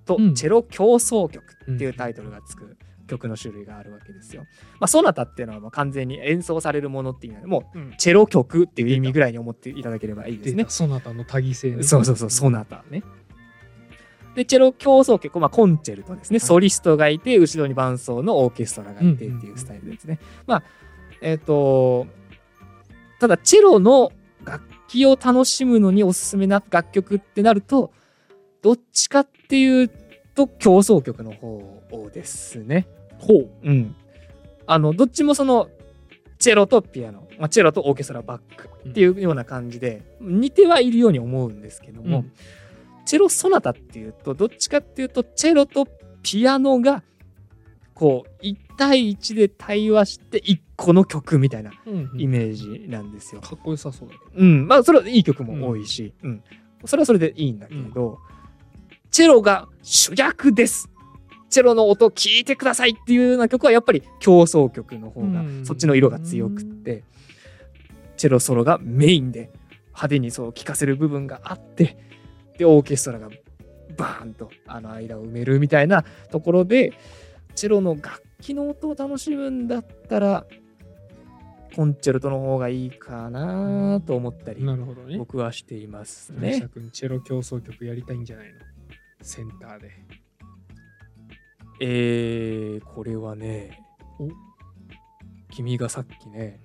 [SPEAKER 2] と
[SPEAKER 1] うん
[SPEAKER 2] チェロ協奏曲っていうタイトルがつく曲の種類があるわけですよ。まあ、ソナタっていうのはもう完全に演奏されるものっていうのでもう
[SPEAKER 1] うん
[SPEAKER 2] チェロ曲っていう意味ぐらいに思っていただければいいですね
[SPEAKER 1] 出た。そなたの多義性ね
[SPEAKER 2] そうそうそう、ソナタね。で、チェロ協奏曲、まあ、コンチェルトですね。ソリストがいて、後ろに伴奏のオーケストラがいてっていうスタイルですね。まあ、えっ、と、ただ、チェロの楽器を楽しむのにおすすめな楽曲ってなると、どっちかっていうと、協奏曲の方ですね。
[SPEAKER 1] ほう
[SPEAKER 2] うん。あの、どっちもその、チェロとピアノ、まあ、チェロとオーケストラバックっていうような感じで、似てはいるように思うんですけども、
[SPEAKER 1] うん
[SPEAKER 2] チェロソナタっていうと、どっちかっていうと、チェロとピアノが、こう、1対1で対話して1個の曲みたいな
[SPEAKER 1] うんうん。
[SPEAKER 2] イメージなんですよ。
[SPEAKER 1] かっこよさそうだけど。
[SPEAKER 2] うん、まあ、それはいい曲も多いし、うん、それはそれでいいんだけれど、チェロが主役です。チェロの音聞いてくださいっていうような曲はやっぱり競争曲の方が
[SPEAKER 1] うん。
[SPEAKER 2] そっちの色が強くって、チェロソロがメインで派手にそう聴かせる部分があって、で、オーケストラがバーンとあの間を埋めるみたいなところで、チェロの楽器の音を楽しむんだったら、コンチェルトの方がいいかなと思ったり、
[SPEAKER 1] なるほどね。
[SPEAKER 2] 僕はしています
[SPEAKER 1] ね。
[SPEAKER 2] ね。
[SPEAKER 1] 君チェロ競争曲やりたいんじゃないの？センターで。
[SPEAKER 2] えー、これはね
[SPEAKER 1] お、
[SPEAKER 2] 君がさっきね、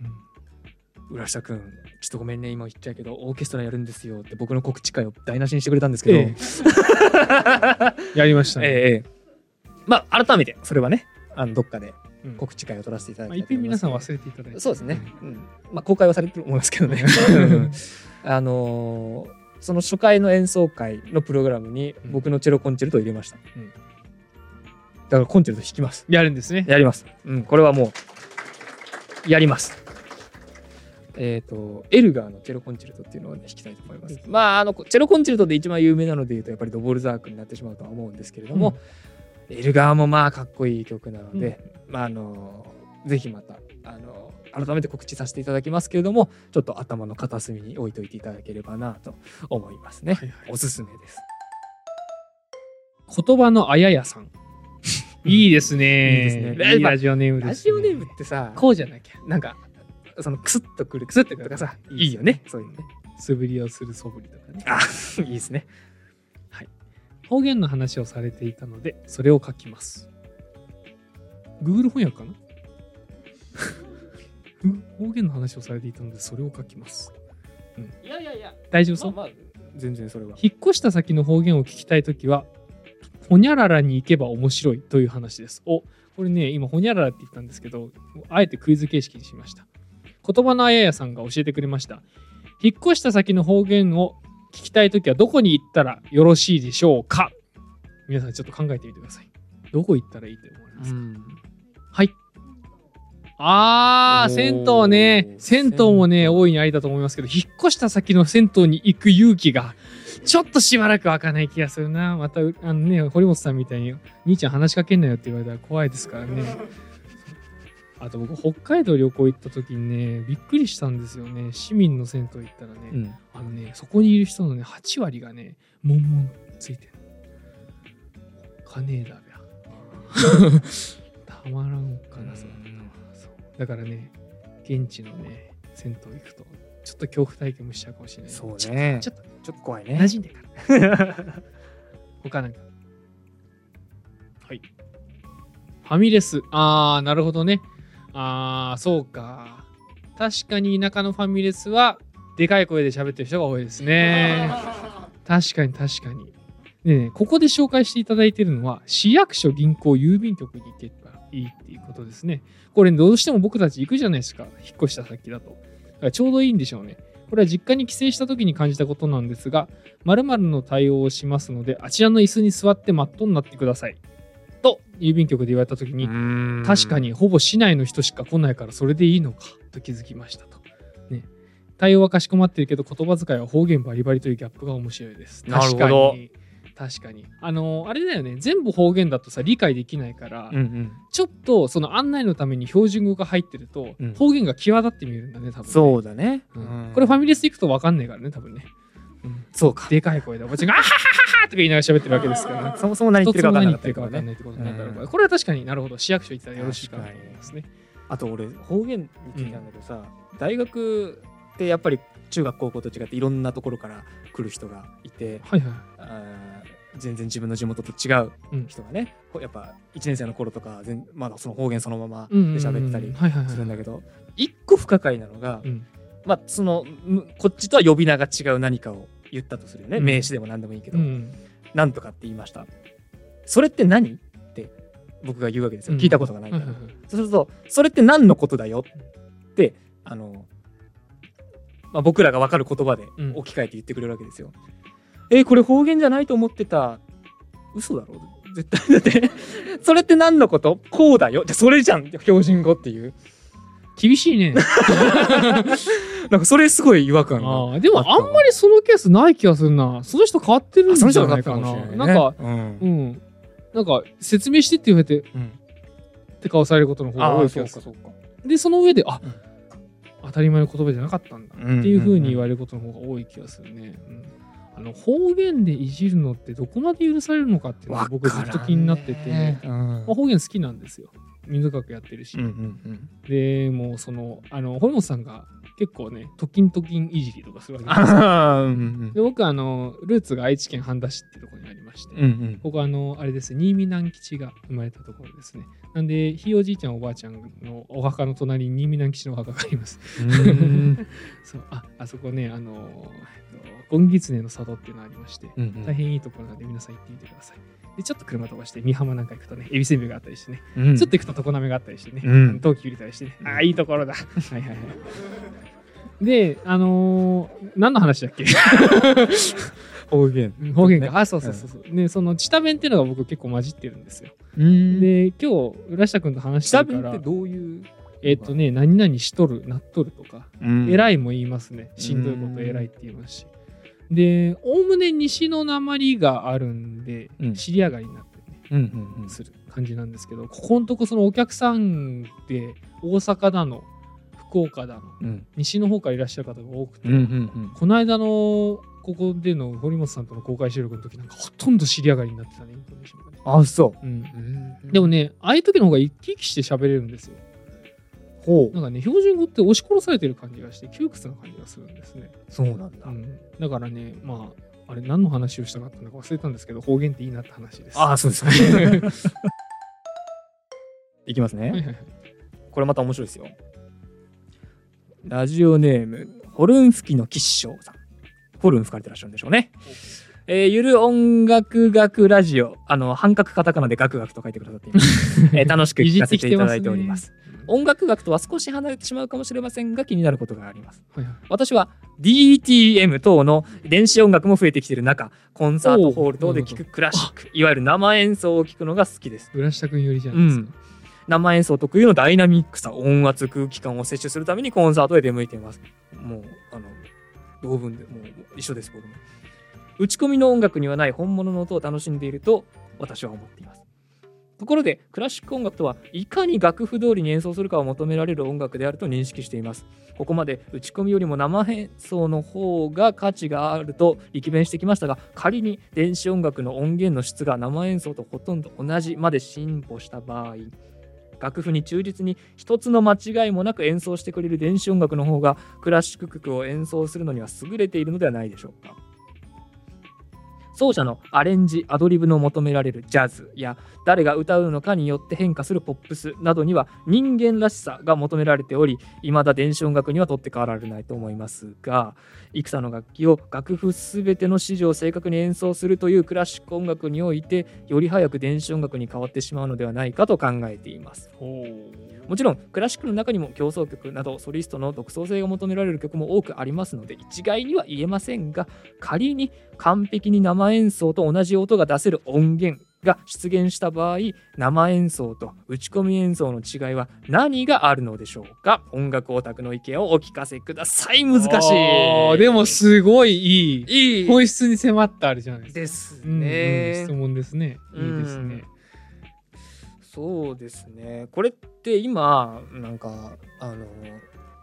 [SPEAKER 2] 浦下くん、ちょっとごめんね、今言っちゃうけど、オーケストラやるんですよって僕の告知会を台無しにしてくれたんですけど、
[SPEAKER 1] え やりましたね、
[SPEAKER 2] ええええまあ、改めて、それはね、あのどっかで
[SPEAKER 1] うん
[SPEAKER 2] 告知会を取らせていただいと思います
[SPEAKER 1] 一遍皆さん忘れていただいて
[SPEAKER 2] そうですね。うんまあ、公開はされてると思いますけどね。うんあのーその初回の演奏会のプログラムに
[SPEAKER 1] うん
[SPEAKER 2] 僕のチェロコンチェルトを入れました。
[SPEAKER 1] うん
[SPEAKER 2] だからコンチェルト弾きます。
[SPEAKER 1] やるんですね
[SPEAKER 2] やります。うん、これはもう、やります。えっ、と、エルガーのチェロコンチェルトっていうのを、ね、弾きたいと思います。まあ、あの、チェロコンチェルトで一番有名なので言うと、やっぱりドボルザークになってしまうとは思うんですけれども、エルガーもまあ、かっこいい曲なので、まあ、あの、ぜひまた、あの、改めて告知させていただきますけれども、ちょっと頭の片隅に置いといていただければなと思いますね。
[SPEAKER 1] はいはい。
[SPEAKER 2] おすすめです。
[SPEAKER 1] 言葉のあややさん。いいですね。
[SPEAKER 2] いいですね。
[SPEAKER 1] いいラジオネームです、
[SPEAKER 2] ラジオネームってさ、
[SPEAKER 1] こうじゃなきゃ。
[SPEAKER 2] なんか、そのクスッとくる、クスッとくるとかさ、いいよね。そういうのね。
[SPEAKER 1] 素振りをする素振りとかね。
[SPEAKER 2] あ、いいですね。
[SPEAKER 1] 方言の話をされていたのでそれを書きます。Google 翻訳かな？方言の話をされていたのでそれを書きます。
[SPEAKER 2] いやいやいや、
[SPEAKER 1] 大丈夫そう、
[SPEAKER 2] まあ、まあ、全然それは。
[SPEAKER 1] 引っ越した先の方言を聞きたいときはほにゃららに行けば面白いという話です。おこれね今ほにゃららって言ったんですけどあえてクイズ形式にしました言葉のあややさんが教えてくれました。引っ越した先の方言を聞きたいときはどこに行ったらよろしいでしょうか？皆さんちょっと考えてみてください。どこ行ったらいいと思いますか、
[SPEAKER 2] ん。
[SPEAKER 1] はい。あー銭湯ね。銭湯もね大いにありだと思いますけど引っ越した先の銭湯に行く勇気がちょっとしばらく湧かない気がするな。またあのね堀本さんみたいに兄ちゃん話しかけんなよって言われたら怖いですからねあと僕北海道旅行行った時にねびっくりしたんですよね。市民の銭湯行ったらね、
[SPEAKER 2] うん。
[SPEAKER 1] あのねそこにいる人のね8割がねモンモンついてる金だ。べ ゃたまらんかなそれそうだからね現地のね銭湯行くとちょっと恐怖体験もしちゃうかもしれない。
[SPEAKER 2] そうね。
[SPEAKER 1] ちょっと
[SPEAKER 2] ちょっと怖い
[SPEAKER 1] 馴
[SPEAKER 2] ね。
[SPEAKER 1] 染んでから。他なんか？はい。ファミレス。あーなるほどねあーそうか。確かに田舎のファミレスはでかい声で喋ってる人が多いですね。確かに確かに。ねここで紹介していただいているのは市役所銀行郵便局に行けばいいっていうことですね。これどうしても僕たち行くじゃないですか。引っ越した先だと。だからちょうどいいんでしょうね。これは実家に帰省した時に感じたことなんですが、〇〇の対応をしますので、あちらの椅子に座ってマットになってください。と、郵便局で言われた時に、確かにほぼ市内の人しか来ないからそれでいいのかと気づきましたと。ね、対応はかしこまってるけど言葉遣いは方言バリバリというギャップが面白いです。確かに。確かに。あの、あれだよね。全部方言だとさ、理解できないから、
[SPEAKER 2] うんうん
[SPEAKER 1] ちょっとその案内のために標準語が入ってると、
[SPEAKER 2] うん
[SPEAKER 1] 方言が際立って見えるんだね、多分ね、
[SPEAKER 2] そうだね、
[SPEAKER 1] うんこれファミレス行くと分かんないからね、多分ね。うん。
[SPEAKER 2] そうか。
[SPEAKER 1] でかい声でおばちゃんが、あははははとか言いながら喋ってるわけですから。ね。
[SPEAKER 2] そもそも何言ってるか分かんな
[SPEAKER 1] いってことになるだろう
[SPEAKER 2] うん
[SPEAKER 1] これは確かになるほど市役所行ったらよろしいかないますね。
[SPEAKER 2] あと俺方言についてなんだけどさ、大学ってやっぱり中学高校と違っていろんなところから来る人がいて
[SPEAKER 1] はいはい。
[SPEAKER 2] 全然自分の地元と違う
[SPEAKER 1] うん。
[SPEAKER 2] 人がね、こうやっぱ1年生の頃とか全まだその方言そのままで
[SPEAKER 1] うんうんうん
[SPEAKER 2] 喋ってたりするんだけど、一個不可解なのが、
[SPEAKER 1] うん
[SPEAKER 2] まあそのむこっちとは呼び名が違う何かを言ったとするよね、
[SPEAKER 1] うん。
[SPEAKER 2] 名詞でも何でもいいけど、
[SPEAKER 1] うん。
[SPEAKER 2] なんとかって言いました。それって何？って僕が言うわけですよ、聞いたことがないから、
[SPEAKER 1] はいはいはい
[SPEAKER 2] そうするとそれって何のことだよってあの、まあ、僕らが分かる言葉で
[SPEAKER 1] うん。
[SPEAKER 2] 置き換えて言ってくれるわけですよ。えーこれ方言じゃないと思ってた。嘘だろ？絶対。だってそれって何のこと？こうだよ。じゃあそれじゃん。標準語っていう
[SPEAKER 1] 厳しいね。
[SPEAKER 2] なんかそれすごい違和感が
[SPEAKER 1] ああでもあんまりそのケースない気がするな。その人変わってるん
[SPEAKER 2] あその
[SPEAKER 1] じゃないかな。
[SPEAKER 2] もしれない、ね、
[SPEAKER 1] なんか、
[SPEAKER 2] うん
[SPEAKER 1] うん。なんか説明してって言われて、
[SPEAKER 2] うん
[SPEAKER 1] って顔されることの方が多い気がする。
[SPEAKER 2] そうか
[SPEAKER 1] で、その上で、あ、
[SPEAKER 2] うん
[SPEAKER 1] 当たり前の言葉じゃなかったんだっていうふうに言われることの方が多い気がするね。うんあの方言でいじるのってどこまで許されるのかっていうのが僕ずっと気になってて、
[SPEAKER 2] うん
[SPEAKER 1] まあ、方言好きなんですよ。民族学やってるし。でもうその、あの、堀本さんが結構ね、トキントキンいじりとかするわけ
[SPEAKER 2] あ
[SPEAKER 1] ですで僕はあの、ルーツが愛知県半田市ってところにありまして、
[SPEAKER 2] うんうん
[SPEAKER 1] ここはあの、あれですね、新見南吉が生まれたところですね。なんで、ひいおじいちゃんおばあちゃんのお墓の隣に新見南吉のお墓があります。
[SPEAKER 2] うん
[SPEAKER 1] そう、あ、あそこね、あの、えっと、ゴンギツネの里っていうのがありまして、
[SPEAKER 2] うんうん
[SPEAKER 1] 大変いいところなので皆さん行ってみてください。で、ちょっと車飛ばして、美浜なんか行くとね、エビせんべいがあったりしてね、
[SPEAKER 2] うん。
[SPEAKER 1] ちょっと行くと常滑があったりしてね、
[SPEAKER 2] うん。
[SPEAKER 1] 陶器売れたりしてね、ああ、いいところだ。はいはいはい。で、あのー何の話だっけ？
[SPEAKER 2] 方言。
[SPEAKER 1] 方言か。あ、そうそうそうそう。で、その、チタ弁っていうのが僕結構混じってるんですよ。
[SPEAKER 2] うん。
[SPEAKER 1] で、今日、浦下君と話して
[SPEAKER 2] 下
[SPEAKER 1] るから。
[SPEAKER 2] 弁って、どういう
[SPEAKER 1] えっとね、何々しとる、なっとるとか、偉
[SPEAKER 2] い
[SPEAKER 1] いも言いますね。しんどいこと偉いって言いますし。で、おおむね西の鉛があるんで
[SPEAKER 2] う、ん。
[SPEAKER 1] 尻上がりになってね、
[SPEAKER 2] うんうんうん。
[SPEAKER 1] する感じなんですけど、ここのとこそのお客さんで大阪だの、福岡だの、
[SPEAKER 2] うん。
[SPEAKER 1] 西の方からいらっしゃる方が多くて、
[SPEAKER 2] うんうん
[SPEAKER 1] この間のここでの堀本さんとの公開収録の時なんかほとんど尻上がりになってたね、イントネーションがね。
[SPEAKER 2] あそ
[SPEAKER 1] う。ん、
[SPEAKER 2] う
[SPEAKER 1] でもね、ああいう時の方が生き生きして喋れるんですよ。
[SPEAKER 2] ほ
[SPEAKER 1] なんかね、標準語って押し殺されてる感じがして、窮屈な感じがするんですね。
[SPEAKER 2] そうなんだ。
[SPEAKER 1] うん、だからね、まあ、あれ、何の話をしたかったのか忘れたんですけど、方言っていいなって話です。
[SPEAKER 2] あそうですか。
[SPEAKER 1] は い
[SPEAKER 2] いきますね。
[SPEAKER 1] はいはい。
[SPEAKER 2] これまた面白いですよ。ラジオネームホルン吹きの吉祥さん。ホルン吹かれてらっしゃるんでしょうね。えーゆる音楽学ラジオ。あの半角カタカナでガクガクと書いてくださっています、えー楽しく聞かせていただいております音楽学とは少し離れてしまうかもしれませんが気になることがあります。
[SPEAKER 1] はいはい。
[SPEAKER 2] 私は DTM 等の電子音楽も増えてきている中コンサートホール等で聴くクラシックいわゆる生演奏を聴くのが好きです。
[SPEAKER 1] 浦下君よりじゃないですか。
[SPEAKER 2] 生演奏特有のダイナミックさ音圧空気感を摂取するためにコンサートへ出向いています。もうあの同文でもう一緒です僕も。打ち込みの音楽にはない本物の音を楽しんでいると私は思っていますところでクラシック音楽とはいかに楽譜通りに演奏するかを求められる音楽であると認識しています。ここまで打ち込みよりも生演奏の方が価値があると力弁してきましたが仮に電子音楽の音源の質が生演奏とほとんど同じまで進歩した場合楽譜に忠実に一つの間違いもなく演奏してくれる電子音楽の方がクラシック曲を演奏するのには優れているのではないでしょうか。奏者のアレンジアドリブの求められるジャズや誰が歌うのかによって変化するポップスなどには人間らしさが求められており未だ電子音楽には取って代わられないと思いますが幾多の楽器を楽譜すべての指示を正確に演奏するというクラシック音楽においてより早く電子音楽に変わってしまうのではないかと考えています。もちろんクラシックの中にも競争曲などソリストの独創性が求められる曲も多くありますので一概には言えませんが仮に完璧に生演奏と同じ音が出せる音源が出現した場合生演奏と打ち込み演奏の違いは何があるのでしょうか？音楽オタクの意見をお聞かせください。難しい。
[SPEAKER 1] でもすごいいい。
[SPEAKER 2] いい。
[SPEAKER 1] 本質に迫ったあれじゃないですか。
[SPEAKER 2] です
[SPEAKER 1] うんうん
[SPEAKER 2] ね、
[SPEAKER 1] 質問ですね。いいですね。
[SPEAKER 2] そうですね。これって今なんかあの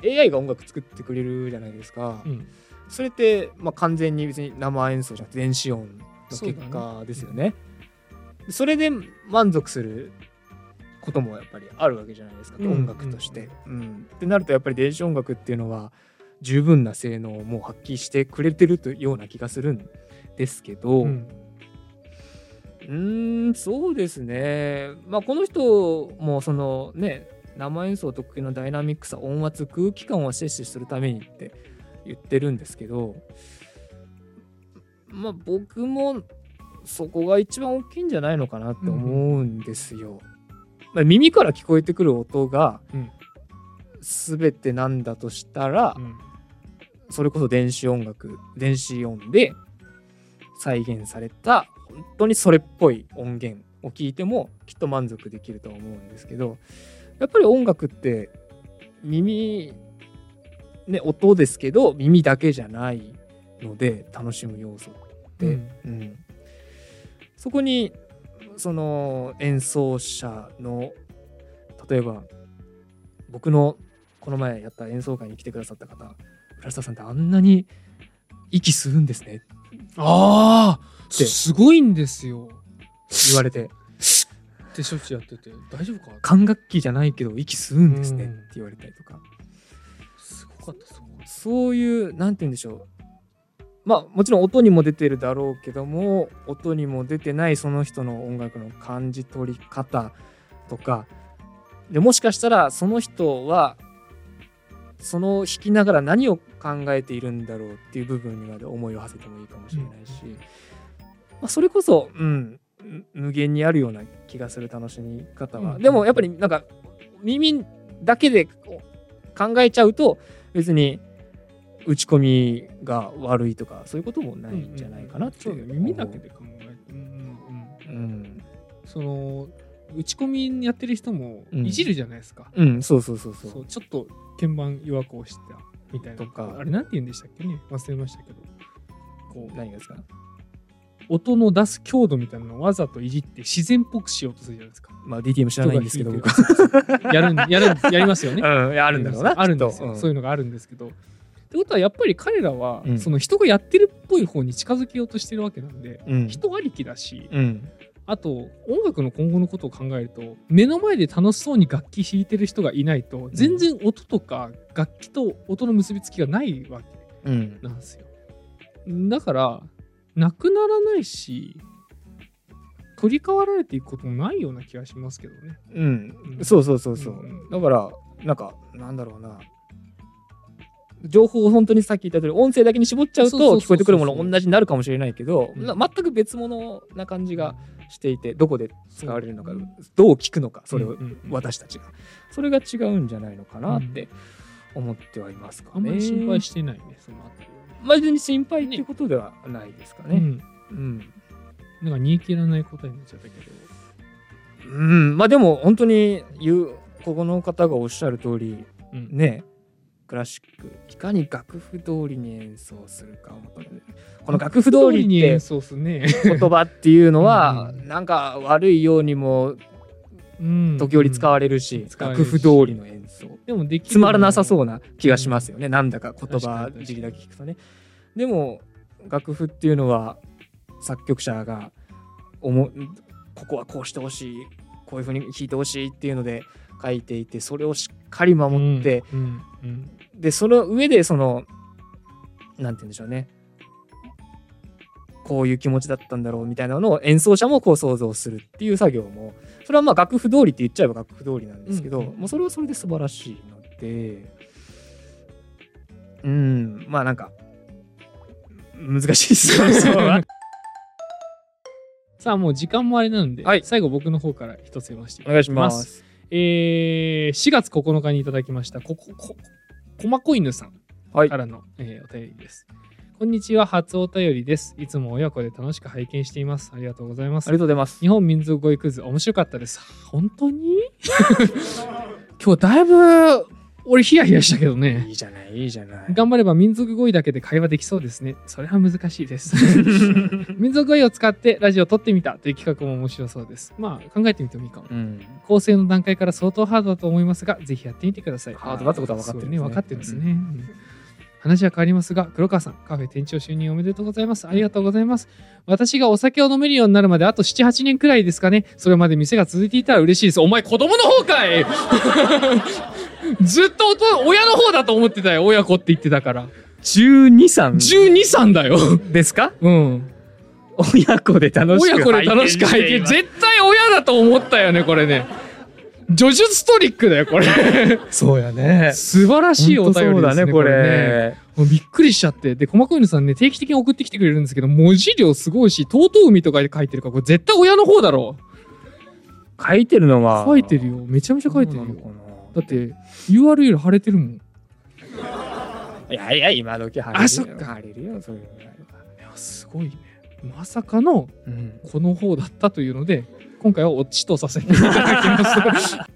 [SPEAKER 2] AI が音楽作ってくれるじゃないですか、
[SPEAKER 1] うん
[SPEAKER 2] それって、まあ、完全に別に生演奏じゃなくて電子音の結果ですよね。それで満足することもやっぱりあるわけじゃないですか、
[SPEAKER 1] うん。
[SPEAKER 2] 音楽として、うん。ってなるとやっぱり電子音楽っていうのは十分な性能をもう発揮してくれてるというような気がするんですけど、
[SPEAKER 1] うん。
[SPEAKER 2] うーんそうですね。まあこの人もそのね生演奏特有のダイナミックさ音圧空気感を摂取するためにって言ってるんですけどまあ僕もそこが一番大きいんじゃないのかなって思うんですよ。まあ、耳から聞こえてくる音が
[SPEAKER 1] うん。
[SPEAKER 2] 全てなんだとしたら、
[SPEAKER 1] うん。
[SPEAKER 2] それこそ電子音楽電子音で再現された本当にそれっぽい音源を聞いてもきっと満足できるとは思うんですけどやっぱり音楽って耳ね音ですけど耳だけじゃないので楽しむ要素って、
[SPEAKER 1] うん。
[SPEAKER 2] うん。そこにその演奏者の例えば僕のこの前やった演奏会に来てくださった方倉下さんってあんなに息吸うんですね。
[SPEAKER 1] ああ
[SPEAKER 2] って。
[SPEAKER 1] すごいんですよ。
[SPEAKER 2] 言われて。
[SPEAKER 1] ってしょっちゅうやってて大丈夫か？
[SPEAKER 2] 管楽器じゃないけど息吸うんですね。
[SPEAKER 1] うん。
[SPEAKER 2] って言われたりとか。
[SPEAKER 1] すごかったすごかっ
[SPEAKER 2] そういうなんて言うんでしょう。まあもちろん音にも出てるだろうけども音にも出てないその人の音楽の感じ取り方とか。でもしかしたらその人はその弾きながら何を考えているんだろうっていう部分にまで思いを馳せてもいいかもしれないし、まあ、それこそ、うん、む無限にあるような気がする楽しみ方は、
[SPEAKER 1] うん。
[SPEAKER 2] でもやっぱりなんか耳だけで考えちゃうと別に打ち込みが悪いとかそういうこともな
[SPEAKER 1] た
[SPEAKER 2] いんじゃないかなっていう。
[SPEAKER 1] だ耳だけで考えてその打ち込みやってる人も
[SPEAKER 2] うん
[SPEAKER 1] いじるじゃないですか、
[SPEAKER 2] うん、そうそうそうそう。
[SPEAKER 1] そうちょっと鍵盤弱く押したみたいな。
[SPEAKER 2] とか。
[SPEAKER 1] あれなんて言うんでしたっけね？忘れましたけど。こう
[SPEAKER 2] 何がですか？
[SPEAKER 1] 音の出す強度みたいなのをわざといじって自然っぽくしようとするじゃないですか。
[SPEAKER 2] まあ DTM 知らないんですけど。
[SPEAKER 1] 人
[SPEAKER 2] 僕
[SPEAKER 1] やるんやるんやりますよね。
[SPEAKER 2] うんあるんだろうな
[SPEAKER 1] あるんですよ、
[SPEAKER 2] きっと
[SPEAKER 1] そういうのがあるんですけど。ってことはやっぱり彼らは、
[SPEAKER 2] うん。
[SPEAKER 1] その人がやってるっぽい方に近づけようとしてるわけなんで、
[SPEAKER 2] うん。
[SPEAKER 1] 人ありきだし、
[SPEAKER 2] うん。
[SPEAKER 1] あと音楽の今後のことを考えると目の前で楽しそうに楽器弾いてる人がいないと全然音とか楽器と音の結びつきがないわけ
[SPEAKER 2] うん。
[SPEAKER 1] なんですよ。だからなくならないし取り替わられていくこともないような気がしますけどね。
[SPEAKER 2] うん。
[SPEAKER 1] う、ん。
[SPEAKER 2] そうそうそうそう、
[SPEAKER 1] うん。
[SPEAKER 2] だからなんかなんだろうな。情報を本当にさっき言った通り音声だけに絞っちゃうと聞こえてくるもの同じになるかもしれないけど、
[SPEAKER 1] うん。
[SPEAKER 2] な全く別物な感じがしていてどこで使われるのかどう聞くのかそれを私たちが。それが違うんじゃないのかなって思ってはいますかね。
[SPEAKER 1] あんまり心配してないねそのあたり
[SPEAKER 2] まあ別に心配っていうことではないですかね。
[SPEAKER 1] うん。
[SPEAKER 2] うん。
[SPEAKER 1] なんか煮え切らない答えになっちゃったけど。
[SPEAKER 2] うん、まあでも本当に言うここの方がおっしゃる通り
[SPEAKER 1] うん。
[SPEAKER 2] ねクラシックいかに楽譜通りに演奏するかこの楽譜通りって
[SPEAKER 1] に演奏すね、
[SPEAKER 2] 言葉っていうのは
[SPEAKER 1] うん。
[SPEAKER 2] なんか悪いようにも
[SPEAKER 1] うん
[SPEAKER 2] 時折使われるし、楽譜通りの演奏。
[SPEAKER 1] でもできる
[SPEAKER 2] つまらなさそう
[SPEAKER 1] な
[SPEAKER 2] な気がしますよね、なんだか言葉尻だけ聞くとね。でも楽譜っていうのは作曲者が思うここはこうしてほしいこういうふうに弾いてほしいっていうので書いていてそれをしっかり守って、
[SPEAKER 1] うんうん。
[SPEAKER 2] でその上でそのなんて言うんでしょうね。こういう気持ちだったんだろうみたいなのを演奏者もこう想像するっていう作業もそれはまあ楽譜通りって言っちゃえば楽譜通りなんですけど、
[SPEAKER 1] うんうん
[SPEAKER 2] もうそれはそれで素晴らしいのでうんまあなんか難しいですよね。
[SPEAKER 1] さあもう時間もあれなので、
[SPEAKER 2] はい。
[SPEAKER 1] 最後僕の方から一つ読ませていただ
[SPEAKER 2] お願いします。
[SPEAKER 1] えー4月9日にいただきましたここここまこ犬さん
[SPEAKER 2] はい。
[SPEAKER 1] からの、えーお便りです。こんにちは初お便りです。いつも親子で楽しく拝見しています。ありがとうございます
[SPEAKER 2] ありが。とうございます。
[SPEAKER 1] 日本民族語彙クイズ面白かったです。本当に？今日だいぶ俺ヒヤヒヤしたけどね。
[SPEAKER 2] いいじゃない、いいじゃない。
[SPEAKER 1] 頑張れば民族語彙だけで会話できそうですね。それは難しいです。民族語彙を使ってラジオを撮ってみたという企画も面白そうです。まあ考えてみてもいいかも。
[SPEAKER 2] うん。
[SPEAKER 1] 構成の段階から相当ハードだと思いますが、ぜひやってみてください。
[SPEAKER 2] ハードだってことは分かってるね
[SPEAKER 1] そう分かってるんですね。うん話は変わりますが、黒川さん、カフェ店長就任おめでとうございます。ありがとうございます。私がお酒を飲めるようになるまであと7、8年くらいですかね。それまで店が続いていたら嬉しいです。お前、子供の方かい ずっと親の方だと思ってたよ。親子って言ってたから。
[SPEAKER 2] 12、3
[SPEAKER 1] 12、3だよ。
[SPEAKER 2] ですか？
[SPEAKER 1] うん。
[SPEAKER 2] 親子で楽しく
[SPEAKER 1] 親子で楽しく拝
[SPEAKER 2] て
[SPEAKER 1] 絶対親だと思ったよね、これね。叙述トリックだよ、これ。
[SPEAKER 2] そうやね。
[SPEAKER 1] 素晴らしいお便りですね。
[SPEAKER 2] そうだね、こ
[SPEAKER 1] ね
[SPEAKER 2] れ。
[SPEAKER 1] もうびっくりしちゃって。で、細かいのさんね、定期的に送ってきてくれるんですけど、文字量すごいし、とうとう海とかで書いてるから、これ絶対親の方だろ。
[SPEAKER 2] 書いてるのは。
[SPEAKER 1] 書いてるよ。めちゃめちゃ書いてるよ。だって、URL 貼れてるもん。
[SPEAKER 2] いやいや、今時晴れるよ。
[SPEAKER 1] あそっか
[SPEAKER 2] 晴れるよ、そういうのがあれば
[SPEAKER 1] や、すごいね。まさかの、
[SPEAKER 2] うん。
[SPEAKER 1] この方だったというので、今回はオチとさせていただきます。